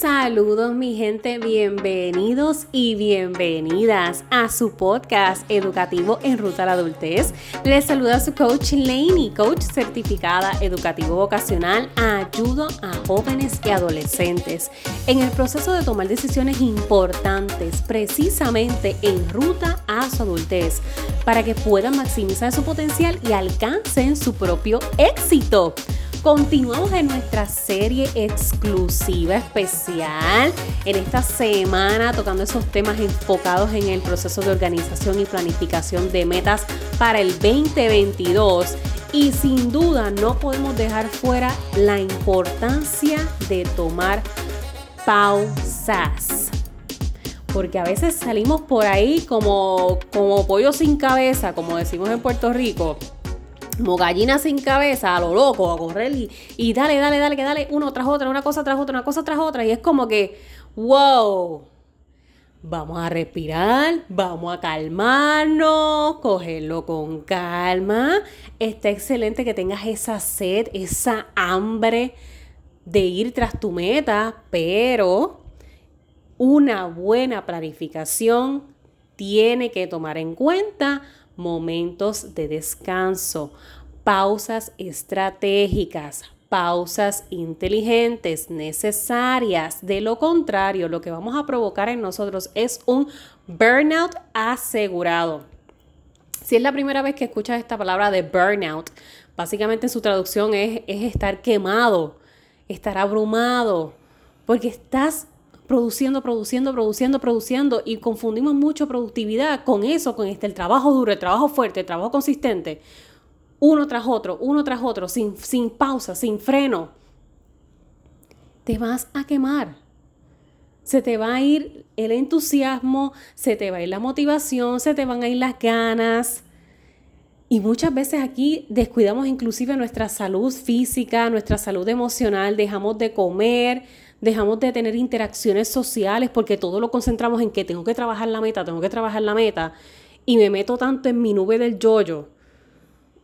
Saludos mi gente, bienvenidos y bienvenidas a su podcast educativo en ruta a la adultez. Les saluda su coach Laney, coach certificada educativo vocacional. Ayudo a jóvenes y adolescentes en el proceso de tomar decisiones importantes precisamente en ruta a su adultez para que puedan maximizar su potencial y alcancen su propio éxito. Continuamos en nuestra serie exclusiva especial en esta semana tocando esos temas enfocados en el proceso de organización y planificación de metas para el 2022. Y sin duda no podemos dejar fuera la importancia de tomar pausas. Porque a veces salimos por ahí como, como pollo sin cabeza, como decimos en Puerto Rico como gallina sin cabeza, a lo loco, a correr y, y dale, dale, dale, que dale uno tras otra, una cosa tras otra, una cosa tras otra. Y es como que, wow, vamos a respirar, vamos a calmarnos, cogerlo con calma. Está excelente que tengas esa sed, esa hambre de ir tras tu meta, pero una buena planificación tiene que tomar en cuenta momentos de descanso, pausas estratégicas, pausas inteligentes, necesarias. De lo contrario, lo que vamos a provocar en nosotros es un burnout asegurado. Si es la primera vez que escuchas esta palabra de burnout, básicamente su traducción es, es estar quemado, estar abrumado, porque estás produciendo, produciendo, produciendo, produciendo y confundimos mucho productividad con eso, con este, el trabajo duro, el trabajo fuerte, el trabajo consistente, uno tras otro, uno tras otro, sin, sin pausa, sin freno. Te vas a quemar. Se te va a ir el entusiasmo, se te va a ir la motivación, se te van a ir las ganas. Y muchas veces aquí descuidamos inclusive nuestra salud física, nuestra salud emocional, dejamos de comer, dejamos de tener interacciones sociales porque todo lo concentramos en que tengo que trabajar la meta, tengo que trabajar la meta y me meto tanto en mi nube del yoyo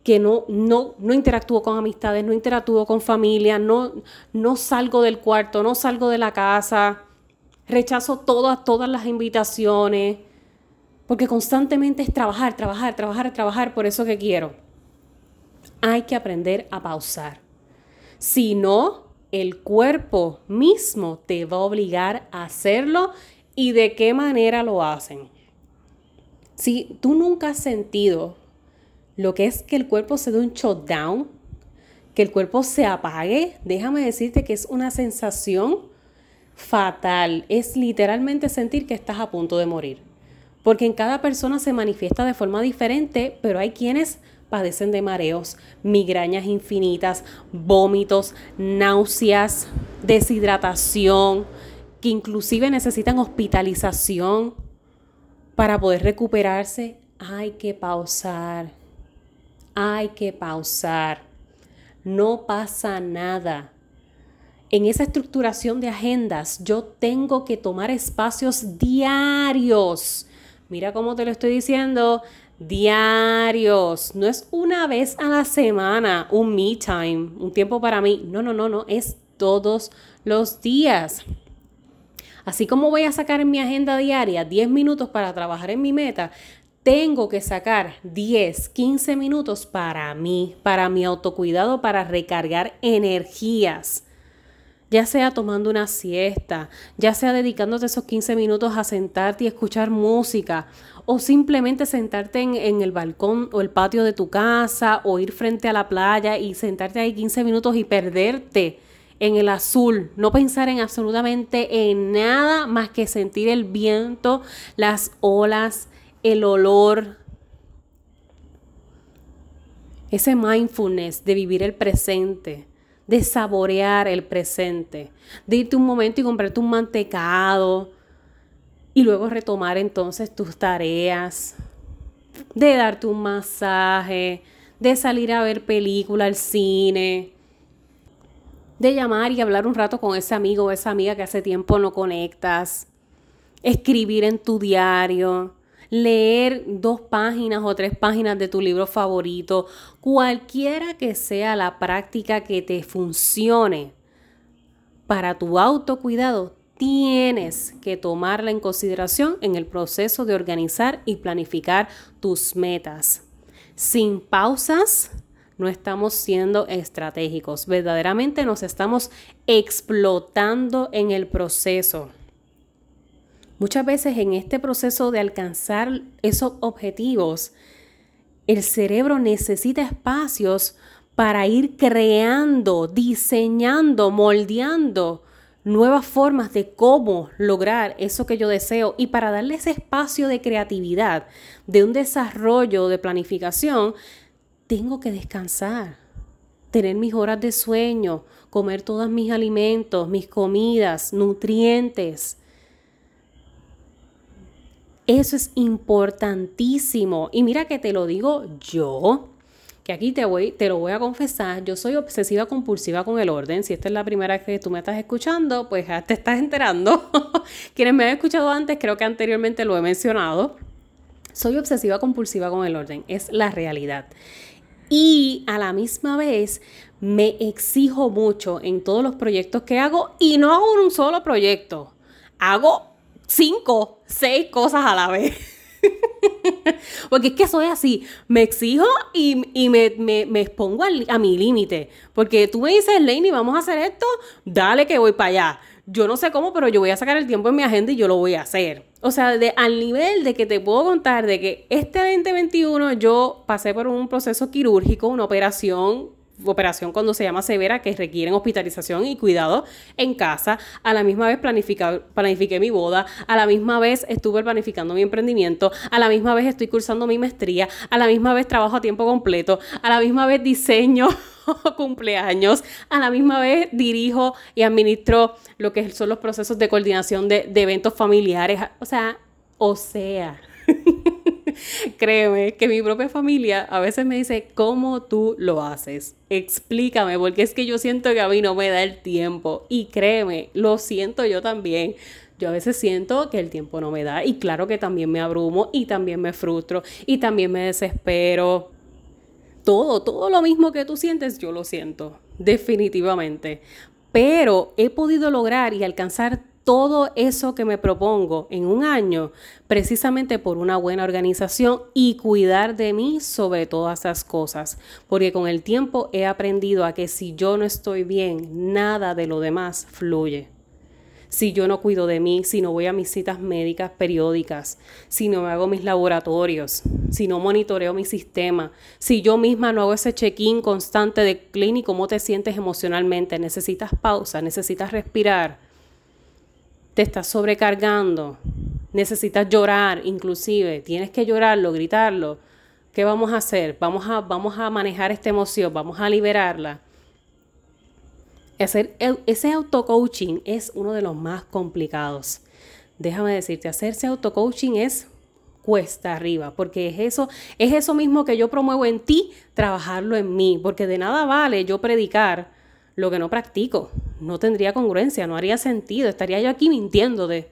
que no, no, no interactúo con amistades, no interactúo con familia, no, no salgo del cuarto, no salgo de la casa, rechazo todas, todas las invitaciones, porque constantemente es trabajar, trabajar, trabajar, trabajar por eso que quiero. Hay que aprender a pausar. Si no, el cuerpo mismo te va a obligar a hacerlo y de qué manera lo hacen. Si tú nunca has sentido lo que es que el cuerpo se dé un shutdown, que el cuerpo se apague, déjame decirte que es una sensación fatal. Es literalmente sentir que estás a punto de morir. Porque en cada persona se manifiesta de forma diferente, pero hay quienes padecen de mareos, migrañas infinitas, vómitos, náuseas, deshidratación, que inclusive necesitan hospitalización para poder recuperarse. Hay que pausar, hay que pausar. No pasa nada. En esa estructuración de agendas yo tengo que tomar espacios diarios. Mira cómo te lo estoy diciendo diarios. No es una vez a la semana un me time, un tiempo para mí. No, no, no, no, es todos los días. Así como voy a sacar en mi agenda diaria 10 minutos para trabajar en mi meta, tengo que sacar 10, 15 minutos para mí, para mi autocuidado, para recargar energías ya sea tomando una siesta, ya sea dedicándote esos 15 minutos a sentarte y escuchar música, o simplemente sentarte en, el balcón o el patio de tu casa, o ir frente a la playa y sentarte ahí 15 minutos y perderte en el azul, no pensar en absolutamente en nada más que sentir el viento, las olas, el olor, ese mindfulness de vivir el presente de saborear el presente, de irte un momento y comprarte un mantecado y luego retomar entonces tus tareas, de darte un masaje, de salir a ver película al cine, de llamar y hablar un rato con ese amigo o esa amiga que hace tiempo no conectas, escribir en tu diario, leer dos páginas o tres páginas de tu libro favorito, cualquiera que sea la práctica que te funcione para tu autocuidado, tienes que tomarla en consideración en el proceso de organizar y planificar tus metas. Sin pausas, no estamos siendo estratégicos, verdaderamente nos estamos explotando en el proceso. Muchas veces en este proceso de alcanzar esos objetivos, el cerebro necesita espacios para ir creando, diseñando, moldeando nuevas formas de cómo lograr eso que yo deseo y para darle ese espacio de creatividad, de un desarrollo, de planificación, tengo que descansar, tener mis horas de sueño, comer todos mis alimentos, mis comidas, nutrientes. Eso es importantísimo. Y mira que te lo digo yo, que aquí te, voy, te lo voy a confesar, yo soy obsesiva compulsiva con el orden. Si esta es la primera vez que tú me estás escuchando, pues ya te estás enterando. Quienes me han escuchado antes, creo que anteriormente lo he mencionado. Soy obsesiva compulsiva con el orden, es la realidad. Y a la misma vez me exijo mucho en todos los proyectos que hago y no hago un solo proyecto, hago cinco, seis cosas a la vez. porque es que soy así, me exijo y, me, expongo a, mi límite. Porque tú me dices, Laney, vamos a hacer esto, dale que voy para allá. Yo no sé cómo, pero yo voy a sacar el tiempo en mi agenda y yo lo voy a hacer. O sea, de, al nivel de que te puedo contar de que este 2021 yo pasé por un proceso quirúrgico, una operación operación cuando se llama severa, que requieren hospitalización y cuidado en casa. A la misma vez planifiqué mi boda, a la misma vez estuve planificando mi emprendimiento, a la misma vez estoy cursando mi maestría, a la misma vez trabajo a tiempo completo, a la misma vez diseño cumpleaños, a la misma vez dirijo y administro lo que son los procesos de coordinación de, de eventos familiares. O sea, o sea. Créeme que mi propia familia a veces me dice, ¿cómo tú lo haces? Explícame, porque es que yo siento que a mí no me da el tiempo. Y créeme, lo siento yo también. Yo a veces siento que el tiempo no me da y claro que también me abrumo y también me frustro y también me desespero. Todo, todo lo mismo que tú sientes, yo lo siento, definitivamente. Pero he podido lograr y alcanzar todo eso que me propongo en un año precisamente por una buena organización y cuidar de mí sobre todas esas cosas. Porque con el tiempo he aprendido a que si yo no estoy bien, nada de lo demás fluye. Si yo no cuido de mí, si no voy a mis citas médicas periódicas, si no hago mis laboratorios, si no monitoreo mi sistema, si yo misma no hago ese check-in constante de clínico, cómo te sientes emocionalmente, necesitas pausa, necesitas respirar te estás sobrecargando, necesitas llorar inclusive, tienes que llorarlo, gritarlo, ¿qué vamos a hacer? Vamos a, vamos a manejar esta emoción, vamos a liberarla. Hacer ese auto-coaching es uno de los más complicados. Déjame decirte, hacerse auto-coaching es cuesta arriba, porque es eso, es eso mismo que yo promuevo en ti, trabajarlo en mí, porque de nada vale yo predicar lo que no practico. No tendría congruencia, no haría sentido. Estaría yo aquí mintiéndote.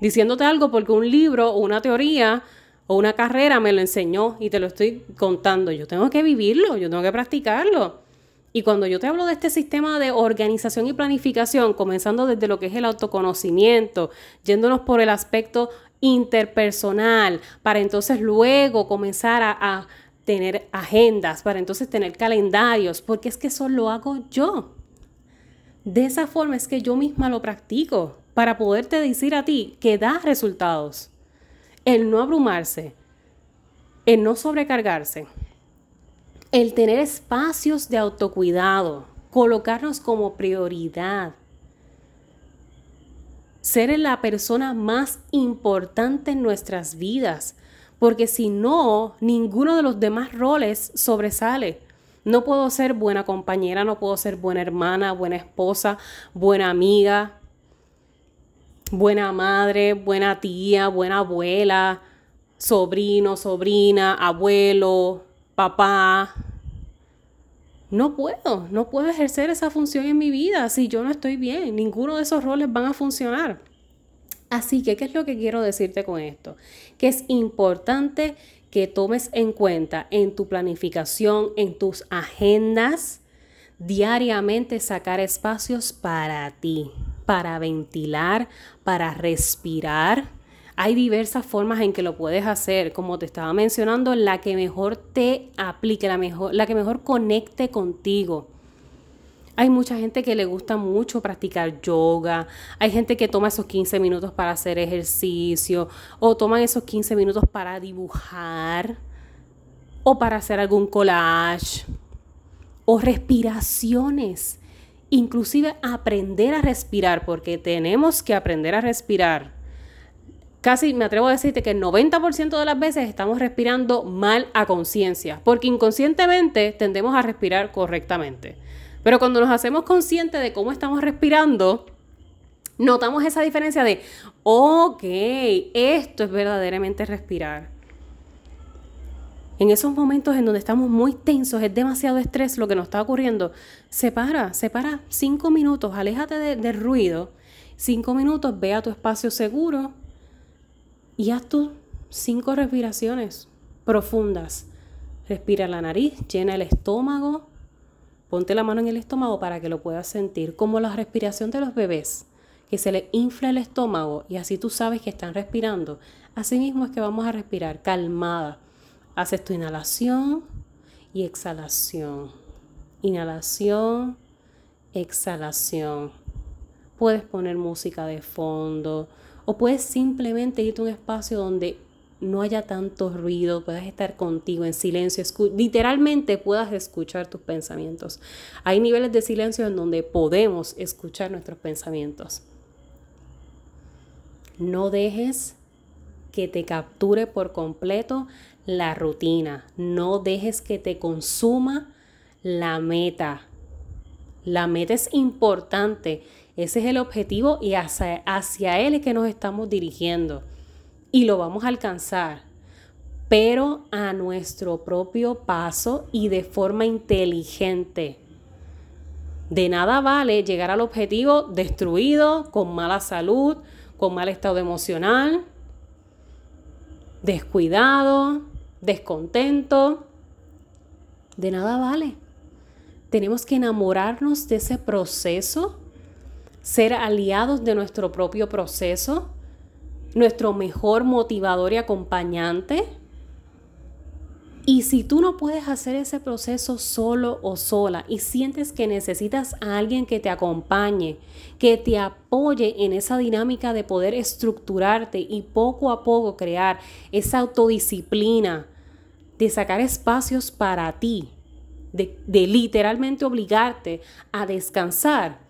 Diciéndote algo porque un libro o una teoría o una carrera me lo enseñó y te lo estoy contando. Yo tengo que vivirlo, yo tengo que practicarlo. Y cuando yo te hablo de este sistema de organización y planificación, comenzando desde lo que es el autoconocimiento, yéndonos por el aspecto interpersonal, para entonces luego comenzar a, a tener agendas, para entonces tener calendarios, porque es que eso lo hago yo. De esa forma es que yo misma lo practico para poderte decir a ti que da resultados. El no abrumarse, el no sobrecargarse, el tener espacios de autocuidado, colocarnos como prioridad, ser la persona más importante en nuestras vidas, porque si no, ninguno de los demás roles sobresale. No puedo ser buena compañera, no puedo ser buena hermana, buena esposa, buena amiga, buena madre, buena tía, buena abuela, sobrino, sobrina, abuelo, papá. No puedo, no puedo ejercer esa función en mi vida si yo no estoy bien. Ninguno de esos roles van a funcionar. Así que, ¿qué es lo que quiero decirte con esto? Que es importante que tomes en cuenta en tu planificación, en tus agendas, diariamente sacar espacios para ti, para ventilar, para respirar. Hay diversas formas en que lo puedes hacer, como te estaba mencionando, la que mejor te aplique, la, mejor, la que mejor conecte contigo. Hay mucha gente que le gusta mucho practicar yoga. Hay gente que toma esos 15 minutos para hacer ejercicio o toman esos 15 minutos para dibujar o para hacer algún collage o respiraciones. Inclusive aprender a respirar, porque tenemos que aprender a respirar. Casi me atrevo a decirte que el 90% de las veces estamos respirando mal a conciencia, porque inconscientemente tendemos a respirar correctamente. Pero cuando nos hacemos conscientes de cómo estamos respirando, notamos esa diferencia de, ok, esto es verdaderamente respirar. En esos momentos en donde estamos muy tensos, es demasiado estrés lo que nos está ocurriendo, separa, separa cinco minutos, aléjate del ruido, cinco minutos, ve a tu espacio seguro y haz tus cinco respiraciones profundas. Respira la nariz, llena el estómago, Ponte la mano en el estómago para que lo puedas sentir, como la respiración de los bebés, que se les infla el estómago y así tú sabes que están respirando. Así mismo es que vamos a respirar calmada. Haces tu inhalación y exhalación. Inhalación, exhalación. Puedes poner música de fondo o puedes simplemente irte a un espacio donde no haya tanto ruido, puedas estar contigo en silencio, literalmente puedas escuchar tus pensamientos. Hay niveles de silencio en donde podemos escuchar nuestros pensamientos. No dejes que te capture por completo la rutina, no dejes que te consuma la meta. La meta es importante, ese es el objetivo y hacia, hacia él es que nos estamos dirigiendo y lo vamos a alcanzar, pero a nuestro propio paso y de forma inteligente. De nada vale llegar al objetivo destruido, con mala salud, con mal estado emocional, descuidado, descontento. De nada vale. Tenemos que enamorarnos de ese proceso, ser aliados de nuestro propio proceso nuestro mejor motivador y acompañante. Y si tú no puedes hacer ese proceso solo o sola y sientes que necesitas a alguien que te acompañe, que te apoye en esa dinámica de poder estructurarte y poco a poco crear esa autodisciplina, de sacar espacios para ti, de, de literalmente obligarte a descansar,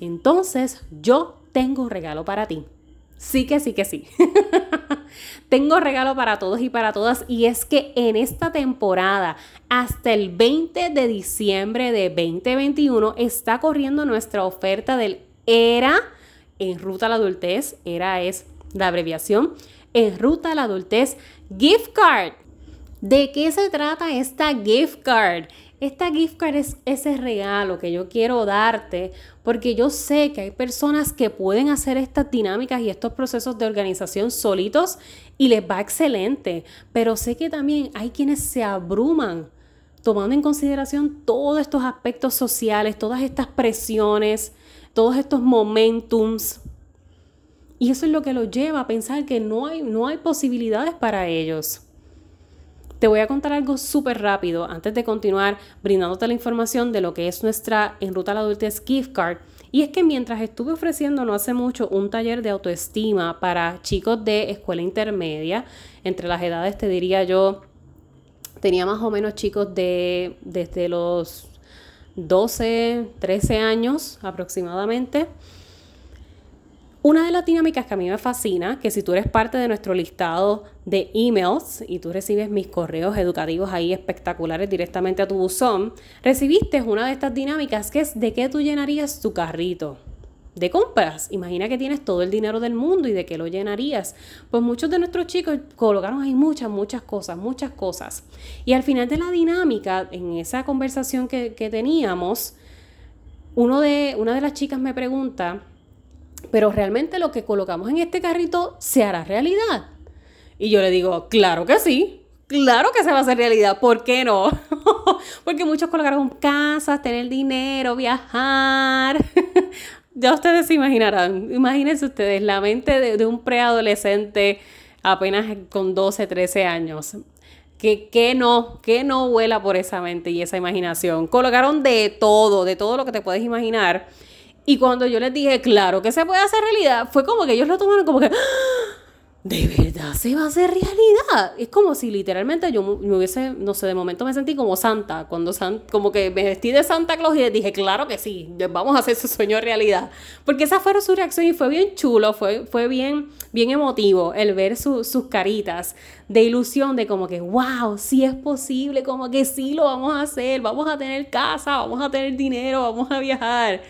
entonces yo tengo un regalo para ti. Sí que sí que sí. Tengo regalo para todos y para todas y es que en esta temporada hasta el 20 de diciembre de 2021 está corriendo nuestra oferta del ERA en Ruta a la Adultez. ERA es la abreviación. En Ruta a la Adultez Gift Card. ¿De qué se trata esta gift card? Esta gift card es ese regalo que yo quiero darte porque yo sé que hay personas que pueden hacer estas dinámicas y estos procesos de organización solitos y les va excelente, pero sé que también hay quienes se abruman tomando en consideración todos estos aspectos sociales, todas estas presiones, todos estos momentums. Y eso es lo que los lleva a pensar que no hay, no hay posibilidades para ellos. Te voy a contar algo súper rápido antes de continuar brindándote la información de lo que es nuestra En Ruta a la Adultez Gift Card. Y es que mientras estuve ofreciendo no hace mucho un taller de autoestima para chicos de escuela intermedia, entre las edades te diría yo, tenía más o menos chicos de desde los 12, 13 años aproximadamente una de las dinámicas que a mí me fascina, que si tú eres parte de nuestro listado de emails y tú recibes mis correos educativos ahí espectaculares directamente a tu buzón, recibiste una de estas dinámicas que es de qué tú llenarías tu carrito de compras. Imagina que tienes todo el dinero del mundo y de qué lo llenarías. Pues muchos de nuestros chicos colocaron ahí muchas, muchas cosas, muchas cosas. Y al final de la dinámica, en esa conversación que, que teníamos, uno de, una de las chicas me pregunta, pero realmente lo que colocamos en este carrito se hará realidad. Y yo le digo, claro que sí, claro que se va a hacer realidad, ¿por qué no? Porque muchos colocaron casas, tener dinero, viajar. ya ustedes se imaginarán, imagínense ustedes la mente de, un preadolescente apenas con 12, 13 años. Que, que, no, que no vuela por esa mente y esa imaginación. Colocaron de todo, de todo lo que te puedes imaginar. Y cuando yo les dije, claro que se puede hacer realidad, fue como que ellos lo tomaron como que, ¡Ah! de verdad se va a hacer realidad. Es como si literalmente yo me hubiese, no sé, de momento me sentí como Santa, cuando como que me vestí de Santa Claus y dije, claro que sí, vamos a hacer ese sueño realidad. Porque esa fue su reacción y fue bien chulo, fue, fue bien, bien emotivo el ver sus caritas de ilusión, de como que, wow, sí es posible, como que sí lo vamos a hacer, vamos a tener casa, vamos a tener dinero, vamos a viajar.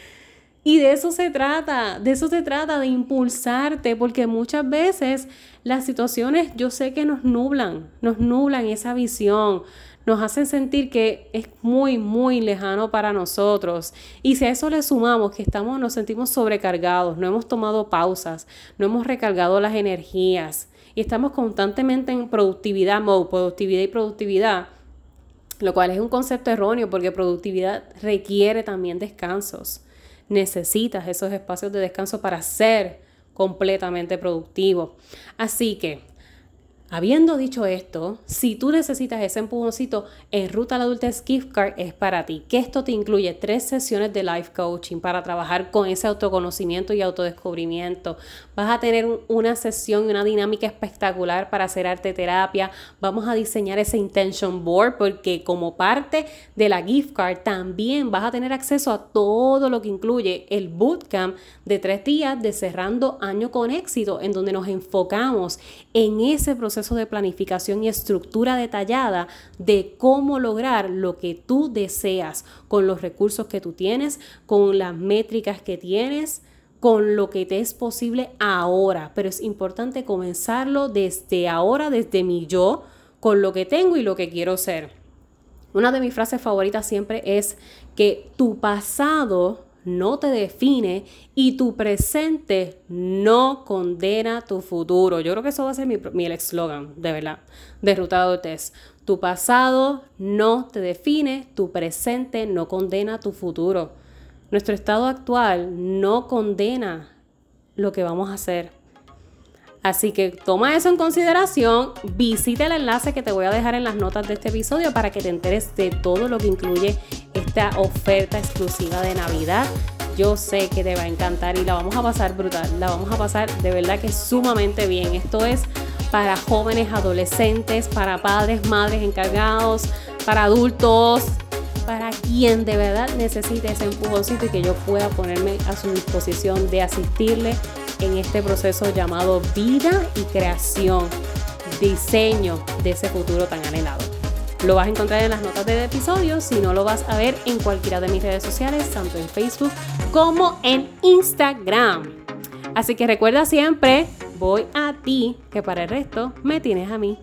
Y de eso se trata, de eso se trata, de impulsarte, porque muchas veces las situaciones yo sé que nos nublan, nos nublan esa visión, nos hacen sentir que es muy, muy lejano para nosotros. Y si a eso le sumamos que estamos, nos sentimos sobrecargados, no hemos tomado pausas, no hemos recargado las energías y estamos constantemente en productividad mode, productividad y productividad, lo cual es un concepto erróneo porque productividad requiere también descansos necesitas esos espacios de descanso para ser completamente productivo. Así que Habiendo dicho esto, si tú necesitas ese empujoncito, en Ruta la Adultez Gift Card es para ti. Que esto te incluye tres sesiones de life coaching para trabajar con ese autoconocimiento y autodescubrimiento. Vas a tener una sesión, una dinámica espectacular para hacer arte terapia. Vamos a diseñar ese intention board porque como parte de la gift card también vas a tener acceso a todo lo que incluye el bootcamp de tres días de cerrando año con éxito, en donde nos enfocamos en ese proceso de planificación y estructura detallada de cómo lograr lo que tú deseas con los recursos que tú tienes, con las métricas que tienes, con lo que te es posible ahora. Pero es importante comenzarlo desde ahora, desde mi yo, con lo que tengo y lo que quiero ser. Una de mis frases favoritas siempre es que tu pasado no te define y tu presente no condena tu futuro. Yo creo que eso va a ser mi, mi eslogan, de verdad, de Ruta de Tu pasado no te define, tu presente no condena tu futuro. Nuestro estado actual no condena lo que vamos a hacer. Así que toma eso en consideración, visita el enlace que te voy a dejar en las notas de este episodio para que te enteres de todo lo que incluye esta oferta exclusiva de Navidad. Yo sé que te va a encantar y la vamos a pasar brutal, la vamos a pasar de verdad que sumamente bien. Esto es para jóvenes, adolescentes, para padres, madres encargados, para adultos, para quien de verdad necesite ese empujoncito y que yo pueda ponerme a su disposición de asistirle en este proceso llamado vida y creación, diseño de ese futuro tan anhelado. Lo vas a encontrar en las notas del episodio, si no lo vas a ver en cualquiera de mis redes sociales, tanto en Facebook como en Instagram. Así que recuerda siempre, voy a ti, que para el resto me tienes a mí.